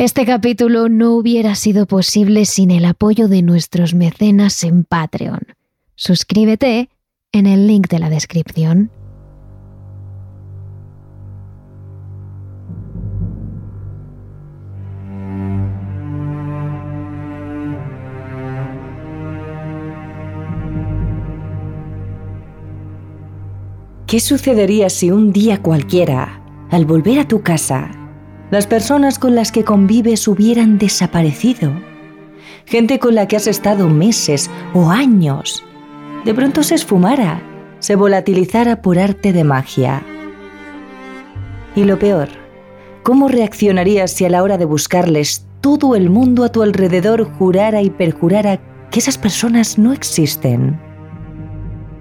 Este capítulo no hubiera sido posible sin el apoyo de nuestros mecenas en Patreon. Suscríbete en el link de la descripción. ¿Qué sucedería si un día cualquiera, al volver a tu casa, las personas con las que convives hubieran desaparecido? Gente con la que has estado meses o años, de pronto se esfumara, se volatilizara por arte de magia. Y lo peor, ¿cómo reaccionarías si a la hora de buscarles todo el mundo a tu alrededor jurara y perjurara que esas personas no existen?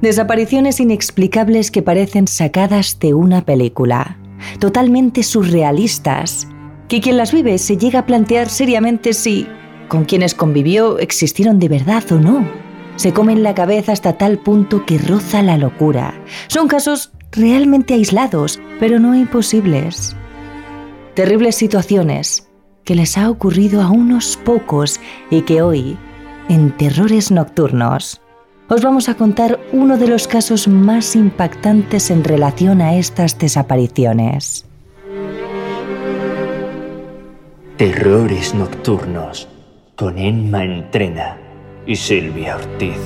Desapariciones inexplicables que parecen sacadas de una película, totalmente surrealistas, que quien las vive se llega a plantear seriamente si con quienes convivió existieron de verdad o no. Se comen la cabeza hasta tal punto que roza la locura. Son casos realmente aislados, pero no imposibles. Terribles situaciones que les ha ocurrido a unos pocos y que hoy, en terrores nocturnos, os vamos a contar uno de los casos más impactantes en relación a estas desapariciones. Terrores Nocturnos con Emma Entrena y Silvia Ortiz.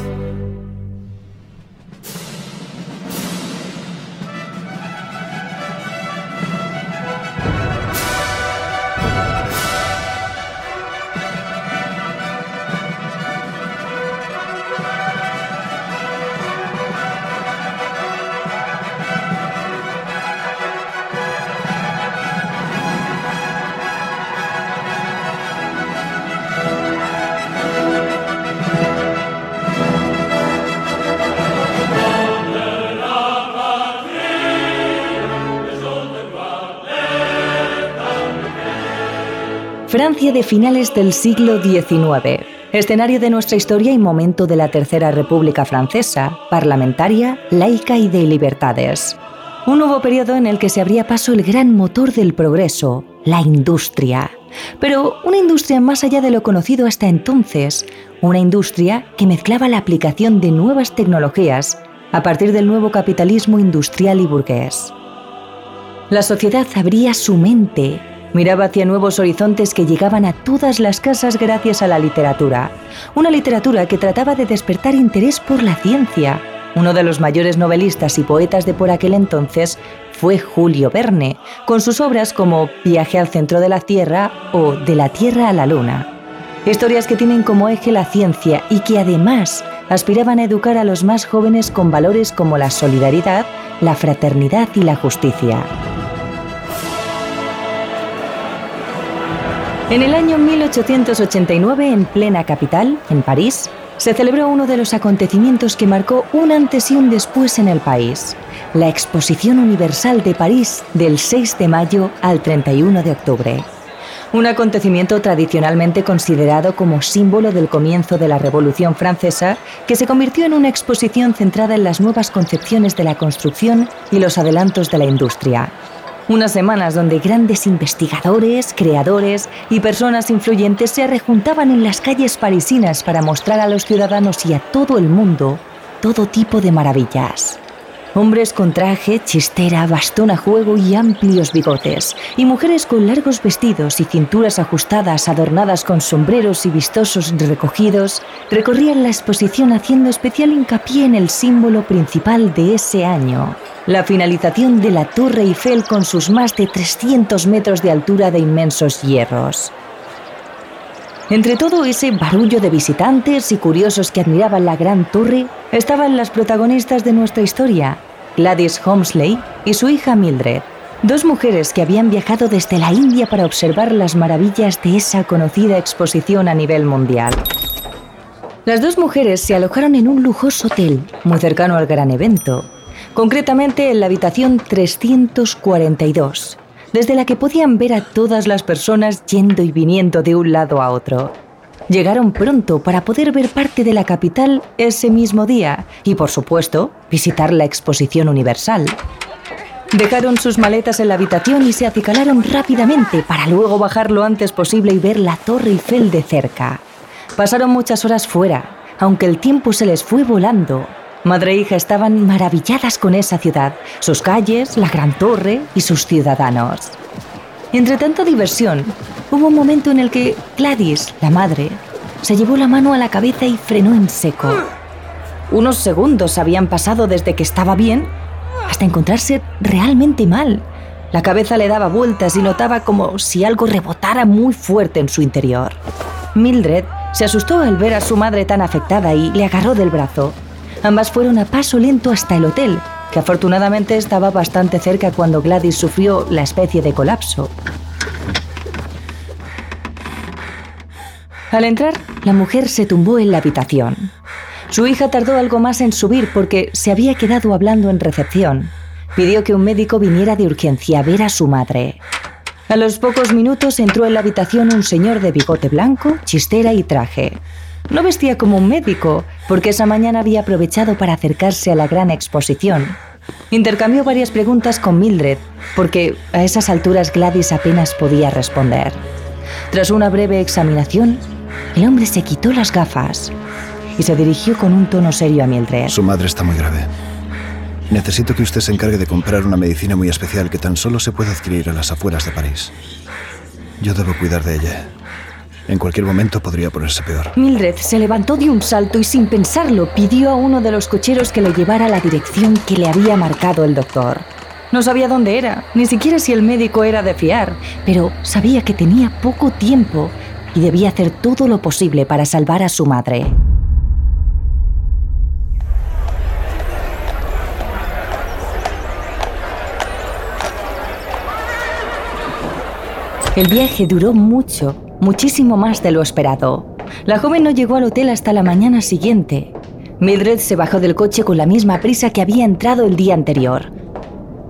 Francia de finales del siglo XIX, escenario de nuestra historia y momento de la Tercera República Francesa, parlamentaria, laica y de libertades. Un nuevo periodo en el que se abría paso el gran motor del progreso, la industria. Pero una industria más allá de lo conocido hasta entonces, una industria que mezclaba la aplicación de nuevas tecnologías a partir del nuevo capitalismo industrial y burgués. La sociedad abría su mente Miraba hacia nuevos horizontes que llegaban a todas las casas gracias a la literatura. Una literatura que trataba de despertar interés por la ciencia. Uno de los mayores novelistas y poetas de por aquel entonces fue Julio Verne, con sus obras como Viaje al centro de la Tierra o De la Tierra a la Luna. Historias que tienen como eje la ciencia y que además aspiraban a educar a los más jóvenes con valores como la solidaridad, la fraternidad y la justicia. En el año 1889, en plena capital, en París, se celebró uno de los acontecimientos que marcó un antes y un después en el país, la Exposición Universal de París del 6 de mayo al 31 de octubre. Un acontecimiento tradicionalmente considerado como símbolo del comienzo de la Revolución Francesa, que se convirtió en una exposición centrada en las nuevas concepciones de la construcción y los adelantos de la industria. Unas semanas donde grandes investigadores, creadores y personas influyentes se rejuntaban en las calles parisinas para mostrar a los ciudadanos y a todo el mundo todo tipo de maravillas. Hombres con traje, chistera, bastón a juego y amplios bigotes, y mujeres con largos vestidos y cinturas ajustadas adornadas con sombreros y vistosos recogidos, recorrían la exposición haciendo especial hincapié en el símbolo principal de ese año, la finalización de la Torre Eiffel con sus más de 300 metros de altura de inmensos hierros. Entre todo ese barullo de visitantes y curiosos que admiraban la gran torre, estaban las protagonistas de nuestra historia, Gladys Holmesley y su hija Mildred, dos mujeres que habían viajado desde la India para observar las maravillas de esa conocida exposición a nivel mundial. Las dos mujeres se alojaron en un lujoso hotel, muy cercano al gran evento, concretamente en la habitación 342, desde la que podían ver a todas las personas yendo y viniendo de un lado a otro. Llegaron pronto para poder ver parte de la capital ese mismo día y, por supuesto, visitar la exposición universal. Dejaron sus maletas en la habitación y se acicalaron rápidamente para luego bajar lo antes posible y ver la Torre Eiffel de cerca. Pasaron muchas horas fuera, aunque el tiempo se les fue volando. Madre e hija estaban maravilladas con esa ciudad, sus calles, la gran torre y sus ciudadanos. Entre tanta diversión, hubo un momento en el que Gladys, la madre, se llevó la mano a la cabeza y frenó en seco. Unos segundos habían pasado desde que estaba bien hasta encontrarse realmente mal. La cabeza le daba vueltas y notaba como si algo rebotara muy fuerte en su interior. Mildred se asustó al ver a su madre tan afectada y le agarró del brazo. Ambas fueron a paso lento hasta el hotel, que afortunadamente estaba bastante cerca cuando Gladys sufrió la especie de colapso. Al entrar, la mujer se tumbó en la habitación. Su hija tardó algo más en subir porque se había quedado hablando en recepción. Pidió que un médico viniera de urgencia a ver a su madre. A los pocos minutos entró en la habitación un señor de bigote blanco, chistera y traje. No vestía como un médico, porque esa mañana había aprovechado para acercarse a la gran exposición. Intercambió varias preguntas con Mildred, porque a esas alturas Gladys apenas podía responder. Tras una breve examinación, el hombre se quitó las gafas y se dirigió con un tono serio a Mildred. Su madre está muy grave. Necesito que usted se encargue de comprar una medicina muy especial que tan solo se puede adquirir a las afueras de París. Yo debo cuidar de ella. En cualquier momento podría ponerse peor. Mildred se levantó de un salto y sin pensarlo pidió a uno de los cocheros que le llevara a la dirección que le había marcado el doctor. No sabía dónde era, ni siquiera si el médico era de fiar, pero sabía que tenía poco tiempo y debía hacer todo lo posible para salvar a su madre. El viaje duró mucho, muchísimo más de lo esperado. La joven no llegó al hotel hasta la mañana siguiente. Mildred se bajó del coche con la misma prisa que había entrado el día anterior.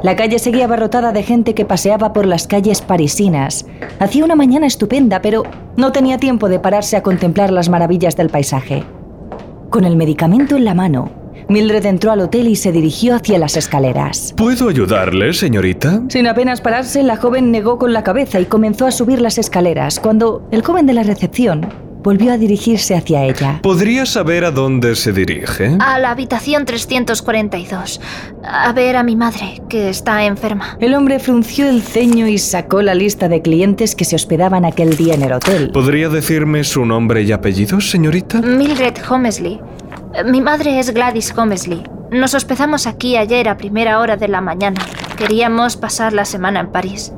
La calle seguía abarrotada de gente que paseaba por las calles parisinas. Hacía una mañana estupenda, pero no tenía tiempo de pararse a contemplar las maravillas del paisaje. Con el medicamento en la mano, Mildred entró al hotel y se dirigió hacia las escaleras. ¿Puedo ayudarle, señorita? Sin apenas pararse, la joven negó con la cabeza y comenzó a subir las escaleras, cuando el joven de la recepción volvió a dirigirse hacia ella. ¿Podría saber a dónde se dirige? A la habitación 342. A ver a mi madre, que está enferma. El hombre frunció el ceño y sacó la lista de clientes que se hospedaban aquel día en el hotel. ¿Podría decirme su nombre y apellido, señorita? Mildred Homesley. Mi madre es Gladys Homesley. Nos hospedamos aquí ayer a primera hora de la mañana. Queríamos pasar la semana en París.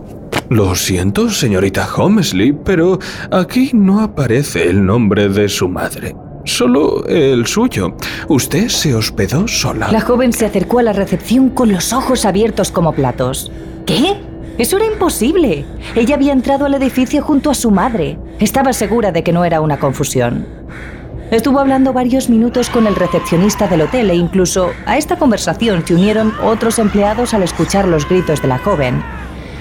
Lo siento, señorita Homesley, pero aquí no aparece el nombre de su madre. Solo el suyo. Usted se hospedó sola. La joven se acercó a la recepción con los ojos abiertos como platos. ¿Qué? Eso era imposible. Ella había entrado al edificio junto a su madre. Estaba segura de que no era una confusión. Estuvo hablando varios minutos con el recepcionista del hotel e incluso a esta conversación se unieron otros empleados al escuchar los gritos de la joven.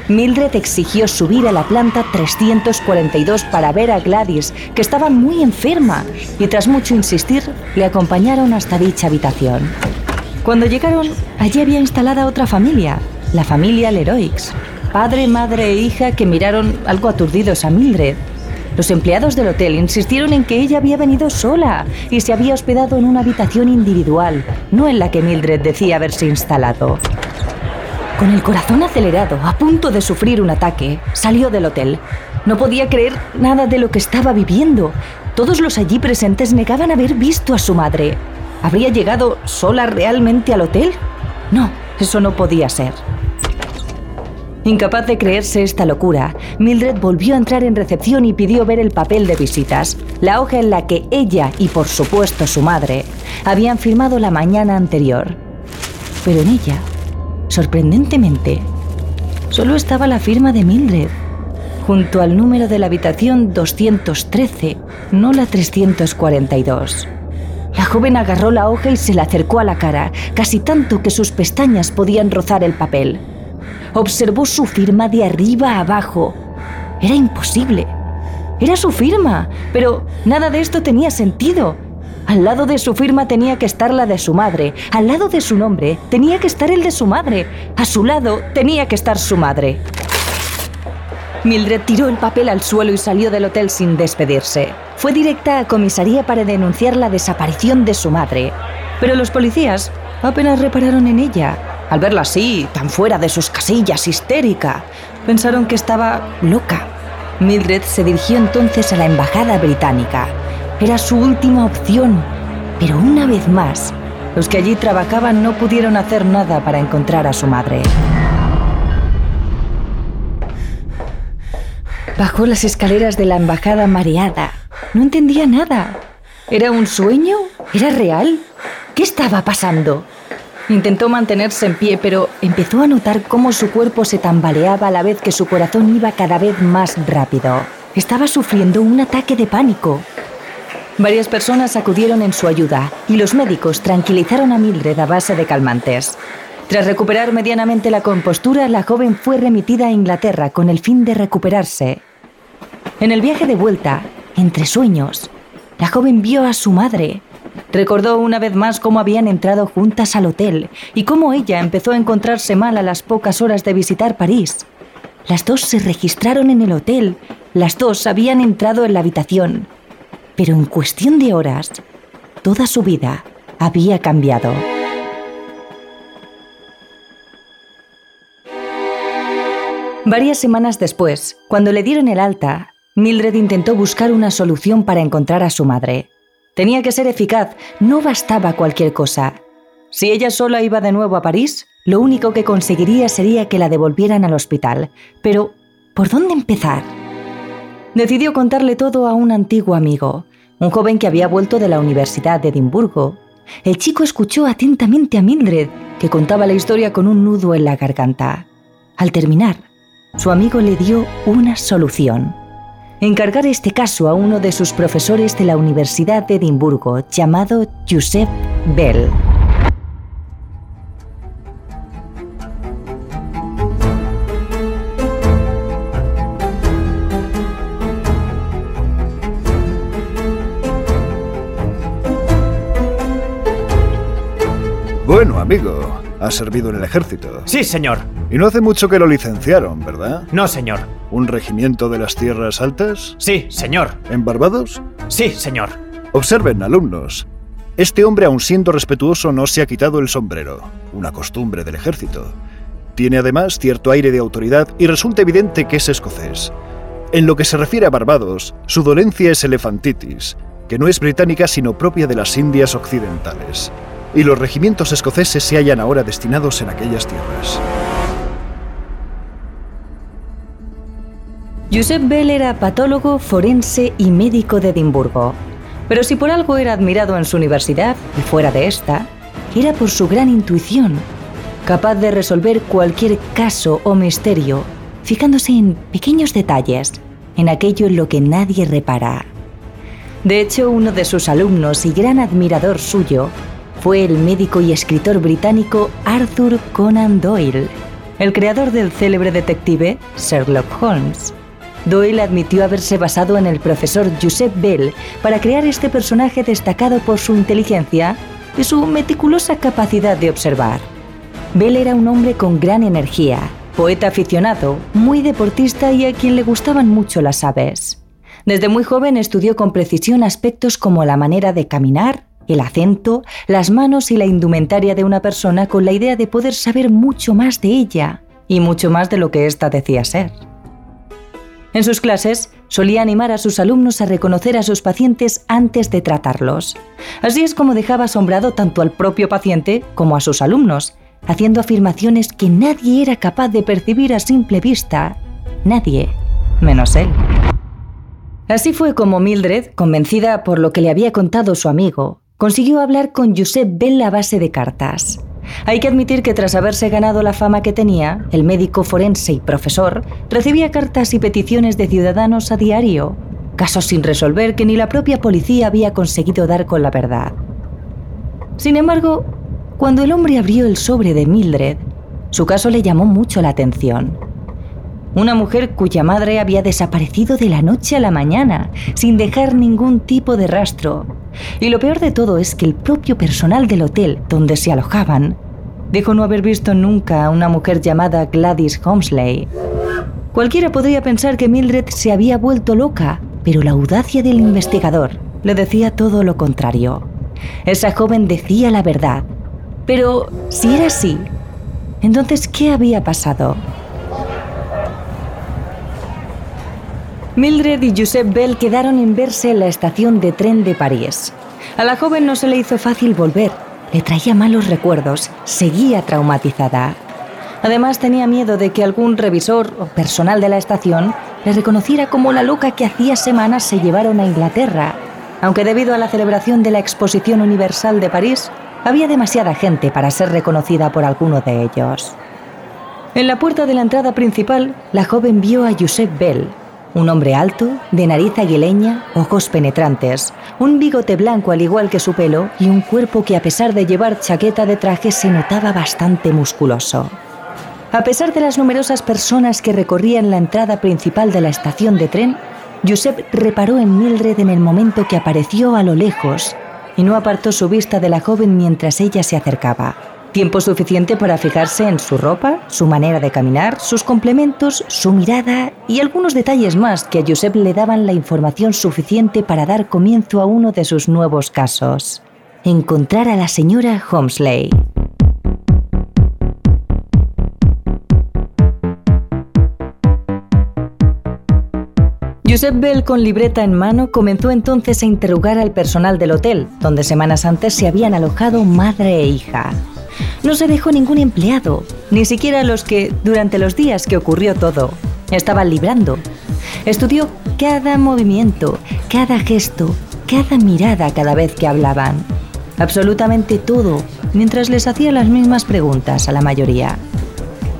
Mildred exigió subir a la planta 342 para ver a Gladys, que estaba muy enferma, y tras mucho insistir, le acompañaron hasta dicha habitación. Cuando llegaron, allí había instalada otra familia, la familia Leroix, padre, madre e hija que miraron algo aturdidos a Mildred, los empleados del hotel insistieron en que ella había venido sola y se había hospedado en una habitación individual, no en la que Mildred decía haberse instalado. Con el corazón acelerado, a punto de sufrir un ataque, salió del hotel. No podía creer nada de lo que estaba viviendo. Todos los allí presentes negaban haber visto a su madre. ¿Habría llegado sola realmente al hotel? No, eso no podía ser. Incapaz de creerse esta locura, Mildred volvió a entrar en recepción y pidió ver el papel de visitas, la hoja en la que ella y por supuesto su madre habían firmado la mañana anterior. Pero en ella, sorprendentemente, solo estaba la firma de Mildred, junto al número de la habitación 213, no la 342. La joven agarró la hoja y se la acercó a la cara, casi tanto que sus pestañas podían rozar el papel observó su firma de arriba a abajo. Era imposible. Era su firma, pero nada de esto tenía sentido. Al lado de su firma tenía que estar la de su madre. Al lado de su nombre tenía que estar el de su madre. A su lado tenía que estar su madre. Mildred tiró el papel al suelo y salió del hotel sin despedirse. Fue directa a comisaría para denunciar la desaparición de su madre. Pero los policías apenas repararon en ella. Al verla así, tan fuera de sus casillas, histérica, pensaron que estaba loca. Mildred se dirigió entonces a la embajada británica. Era su última opción, pero una vez más, los que allí trabajaban no pudieron hacer nada para encontrar a su madre. Bajó las escaleras de la embajada mareada. No entendía nada. ¿Era un sueño? ¿Era real? ¿Qué estaba pasando? Intentó mantenerse en pie, pero empezó a notar cómo su cuerpo se tambaleaba a la vez que su corazón iba cada vez más rápido. Estaba sufriendo un ataque de pánico. Varias personas acudieron en su ayuda y los médicos tranquilizaron a Mildred a base de calmantes. Tras recuperar medianamente la compostura, la joven fue remitida a Inglaterra con el fin de recuperarse. En el viaje de vuelta, entre sueños, la joven vio a su madre. Recordó una vez más cómo habían entrado juntas al hotel y cómo ella empezó a encontrarse mal a las pocas horas de visitar París. Las dos se registraron en el hotel, las dos habían entrado en la habitación, pero en cuestión de horas, toda su vida había cambiado. Varias semanas después, cuando le dieron el alta, Mildred intentó buscar una solución para encontrar a su madre. Tenía que ser eficaz, no bastaba cualquier cosa. Si ella sola iba de nuevo a París, lo único que conseguiría sería que la devolvieran al hospital. Pero, ¿por dónde empezar? Decidió contarle todo a un antiguo amigo, un joven que había vuelto de la Universidad de Edimburgo. El chico escuchó atentamente a Mildred, que contaba la historia con un nudo en la garganta. Al terminar, su amigo le dio una solución. Encargar este caso a uno de sus profesores de la Universidad de Edimburgo, llamado Joseph Bell. Bueno, amigo, has servido en el ejército. Sí, señor. Y no hace mucho que lo licenciaron, ¿verdad? No, señor. ¿Un regimiento de las tierras altas? Sí, señor. ¿En Barbados? Sí, señor. Observen, alumnos. Este hombre, aun siendo respetuoso, no se ha quitado el sombrero, una costumbre del ejército. Tiene además cierto aire de autoridad y resulta evidente que es escocés. En lo que se refiere a Barbados, su dolencia es elefantitis, que no es británica sino propia de las Indias occidentales. Y los regimientos escoceses se hallan ahora destinados en aquellas tierras. Joseph Bell era patólogo, forense y médico de Edimburgo. Pero si por algo era admirado en su universidad y fuera de esta, era por su gran intuición, capaz de resolver cualquier caso o misterio, fijándose en pequeños detalles, en aquello en lo que nadie repara. De hecho, uno de sus alumnos y gran admirador suyo fue el médico y escritor británico Arthur Conan Doyle, el creador del célebre detective Sherlock Holmes. Doyle admitió haberse basado en el profesor Joseph Bell para crear este personaje destacado por su inteligencia y su meticulosa capacidad de observar. Bell era un hombre con gran energía, poeta aficionado, muy deportista y a quien le gustaban mucho las aves. Desde muy joven estudió con precisión aspectos como la manera de caminar, el acento, las manos y la indumentaria de una persona con la idea de poder saber mucho más de ella y mucho más de lo que ésta decía ser. En sus clases solía animar a sus alumnos a reconocer a sus pacientes antes de tratarlos. Así es como dejaba asombrado tanto al propio paciente como a sus alumnos, haciendo afirmaciones que nadie era capaz de percibir a simple vista. Nadie, menos él. Así fue como Mildred, convencida por lo que le había contado su amigo, consiguió hablar con Josep Bell a base de cartas. Hay que admitir que tras haberse ganado la fama que tenía, el médico forense y profesor recibía cartas y peticiones de ciudadanos a diario, casos sin resolver que ni la propia policía había conseguido dar con la verdad. Sin embargo, cuando el hombre abrió el sobre de Mildred, su caso le llamó mucho la atención. Una mujer cuya madre había desaparecido de la noche a la mañana, sin dejar ningún tipo de rastro, Y lo peor de todo es que el propio personal del hotel donde se alojaban dijo no haber visto nunca a una mujer llamada Gladys Holmesley. Cualquiera podría pensar que Mildred se había vuelto loca, pero la audacia del investigador le decía todo lo contrario. Esa joven decía la verdad. Pero si era así, entonces ¿qué había pasado? Mildred y Joseph Bell quedaron en verse en la estación de tren de París. A la joven no se le hizo fácil volver. Le traía malos recuerdos, seguía traumatizada. Además tenía miedo de que algún revisor o personal de la estación le reconociera como la loca que hacía semanas se llevaron a Inglaterra, aunque debido a la celebración de la Exposición Universal de París, había demasiada gente para ser reconocida por alguno de ellos. En la puerta de la entrada principal, la joven vio a Josep Bell, un hombre alto, de nariz aguileña, ojos penetrantes, un bigote blanco al igual que su pelo y un cuerpo que a pesar de llevar chaqueta de traje se notaba bastante musculoso. A pesar de las numerosas personas que recorrían la entrada principal de la estación de tren, Josep reparó en Mildred en el momento que apareció a lo lejos y no apartó su vista de la joven mientras ella se acercaba. Tiempo suficiente para fijarse en su ropa, su manera de caminar, sus complementos, su mirada y algunos detalles más que a Josep le daban la información suficiente para dar comienzo a uno de sus nuevos casos. Encontrar a la señora Holmesley. Joseph Bell, con libreta en mano, comenzó entonces a interrogar al personal del hotel, donde semanas antes se habían alojado madre e hija. No se dejó ningún empleado, ni siquiera los que, durante los días que ocurrió todo, estaban librando. Estudió cada movimiento, cada gesto, cada mirada cada vez que hablaban. Absolutamente todo, mientras les hacía las mismas preguntas a la mayoría.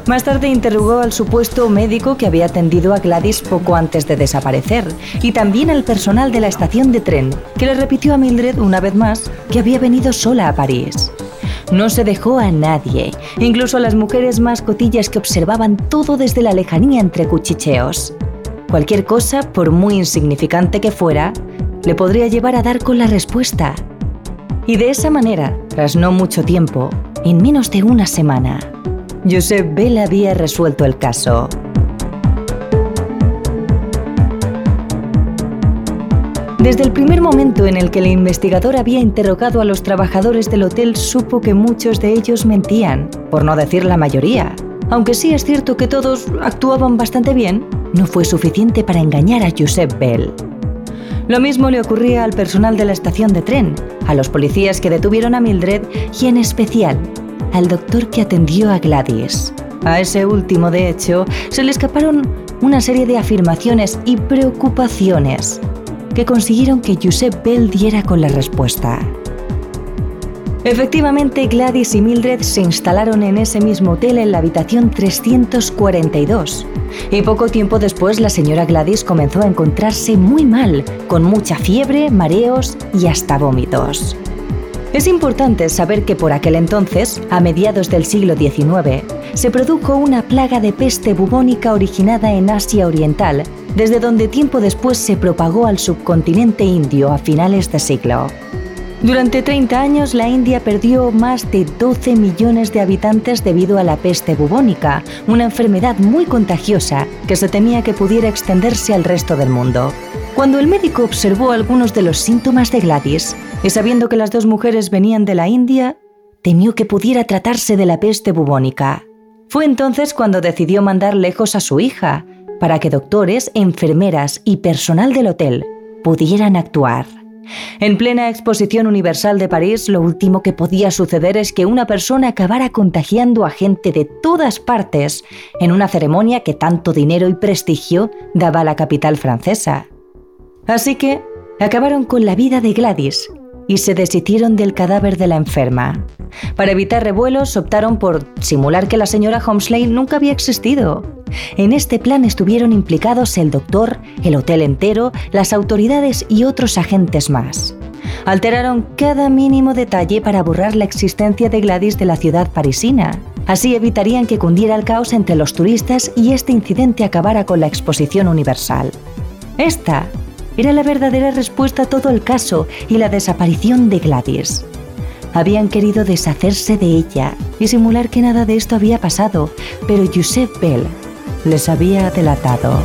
Más tarde interrogó al supuesto médico que había atendido a Gladys poco antes de desaparecer y también al personal de la estación de tren, que le repitió a Mildred una vez más que había venido sola a París. No se dejó a nadie, incluso a las mujeres más cotillas que observaban todo desde la lejanía entre cuchicheos. Cualquier cosa, por muy insignificante que fuera, le podría llevar a dar con la respuesta. Y de esa manera, tras no mucho tiempo, en menos de una semana, Josep Bell había resuelto el caso. Desde el primer momento en el que el investigador había interrogado a los trabajadores del hotel, supo que muchos de ellos mentían, por no decir la mayoría. Aunque sí es cierto que todos actuaban bastante bien, no fue suficiente para engañar a Josep Bell. Lo mismo le ocurría al personal de la estación de tren, a los policías que detuvieron a Mildred y en especial al doctor que atendió a Gladys. A ese último, de hecho, se le escaparon una serie de afirmaciones y preocupaciones que consiguieron que Josep Bell diera con la respuesta. Efectivamente, Gladys y Mildred se instalaron en ese mismo hotel en la habitación 342. Y poco tiempo después la señora Gladys comenzó a encontrarse muy mal, con mucha fiebre, mareos y hasta vómitos. Es importante saber que por aquel entonces, a mediados del siglo XIX, se produjo una plaga de peste bubónica originada en Asia Oriental, desde donde tiempo después se propagó al subcontinente indio a finales de siglo. Durante 30 años la India perdió más de 12 millones de habitantes debido a la peste bubónica, una enfermedad muy contagiosa que se temía que pudiera extenderse al resto del mundo. Cuando el médico observó algunos de los síntomas de Gladys, y sabiendo que las dos mujeres venían de la India, temió que pudiera tratarse de la peste bubónica. Fue entonces cuando decidió mandar lejos a su hija, para que doctores, enfermeras y personal del hotel pudieran actuar. En plena exposición universal de París, lo último que podía suceder es que una persona acabara contagiando a gente de todas partes en una ceremonia que tanto dinero y prestigio daba a la capital francesa. Así que acabaron con la vida de Gladys, y se deshicieron del cadáver de la enferma. Para evitar revuelos optaron por simular que la señora Holmesley nunca había existido. En este plan estuvieron implicados el doctor, el hotel entero, las autoridades y otros agentes más. Alteraron cada mínimo detalle para borrar la existencia de Gladys de la ciudad parisina. Así evitarían que cundiera el caos entre los turistas y este incidente acabara con la exposición universal. Esta era la verdadera respuesta a todo el caso y la desaparición de Gladys. Habían querido deshacerse de ella y simular que nada de esto había pasado, pero Josep Bell les había delatado.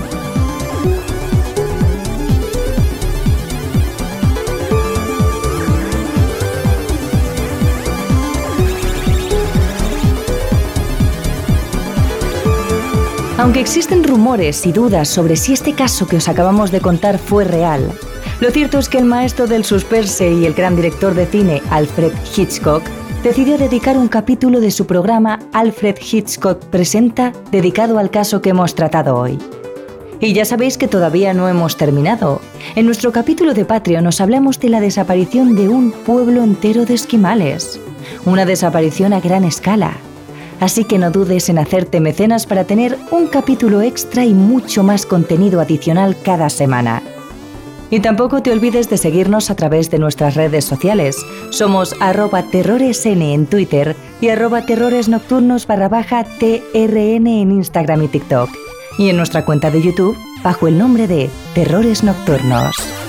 Aunque existen rumores y dudas sobre si este caso que os acabamos de contar fue real, lo cierto es que el maestro del suspense y el gran director de cine Alfred Hitchcock decidió dedicar un capítulo de su programa Alfred Hitchcock Presenta dedicado al caso que hemos tratado hoy. Y ya sabéis que todavía no hemos terminado. En nuestro capítulo de Patreon nos hablamos de la desaparición de un pueblo entero de esquimales. Una desaparición a gran escala así que no dudes en hacerte mecenas para tener un capítulo extra y mucho más contenido adicional cada semana. Y tampoco te olvides de seguirnos a través de nuestras redes sociales. Somos arroba terroresn en Twitter y arroba terroresnocturnos barra baja TRN en Instagram y TikTok. Y en nuestra cuenta de YouTube bajo el nombre de Terrores Nocturnos.